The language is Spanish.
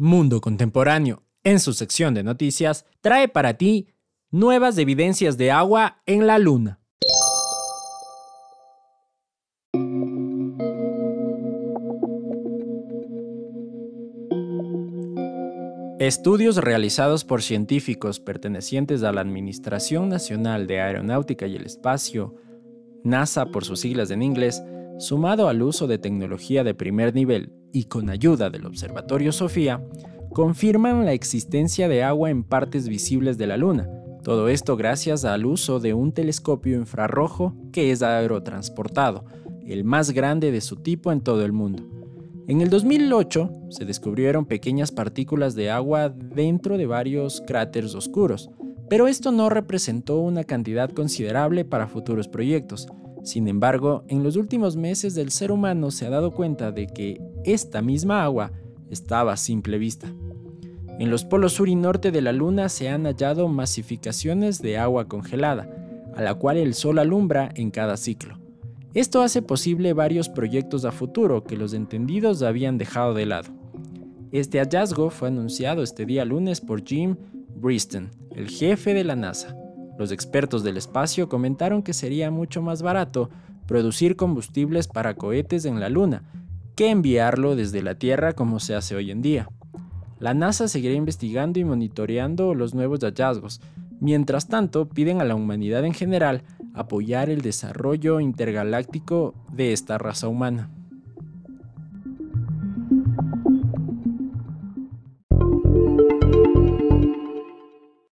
Mundo Contemporáneo, en su sección de noticias, trae para ti nuevas evidencias de agua en la Luna. Estudios realizados por científicos pertenecientes a la Administración Nacional de Aeronáutica y el Espacio, NASA por sus siglas en inglés, sumado al uso de tecnología de primer nivel y con ayuda del Observatorio Sofía, confirman la existencia de agua en partes visibles de la Luna. Todo esto gracias al uso de un telescopio infrarrojo que es aerotransportado, el más grande de su tipo en todo el mundo. En el 2008 se descubrieron pequeñas partículas de agua dentro de varios cráteres oscuros, pero esto no representó una cantidad considerable para futuros proyectos. Sin embargo, en los últimos meses el ser humano se ha dado cuenta de que esta misma agua estaba a simple vista. En los polos sur y norte de la Luna se han hallado masificaciones de agua congelada, a la cual el Sol alumbra en cada ciclo. Esto hace posible varios proyectos a futuro que los entendidos habían dejado de lado. Este hallazgo fue anunciado este día lunes por Jim Briston, el jefe de la NASA. Los expertos del espacio comentaron que sería mucho más barato producir combustibles para cohetes en la Luna que enviarlo desde la Tierra como se hace hoy en día. La NASA seguirá investigando y monitoreando los nuevos hallazgos. Mientras tanto, piden a la humanidad en general apoyar el desarrollo intergaláctico de esta raza humana.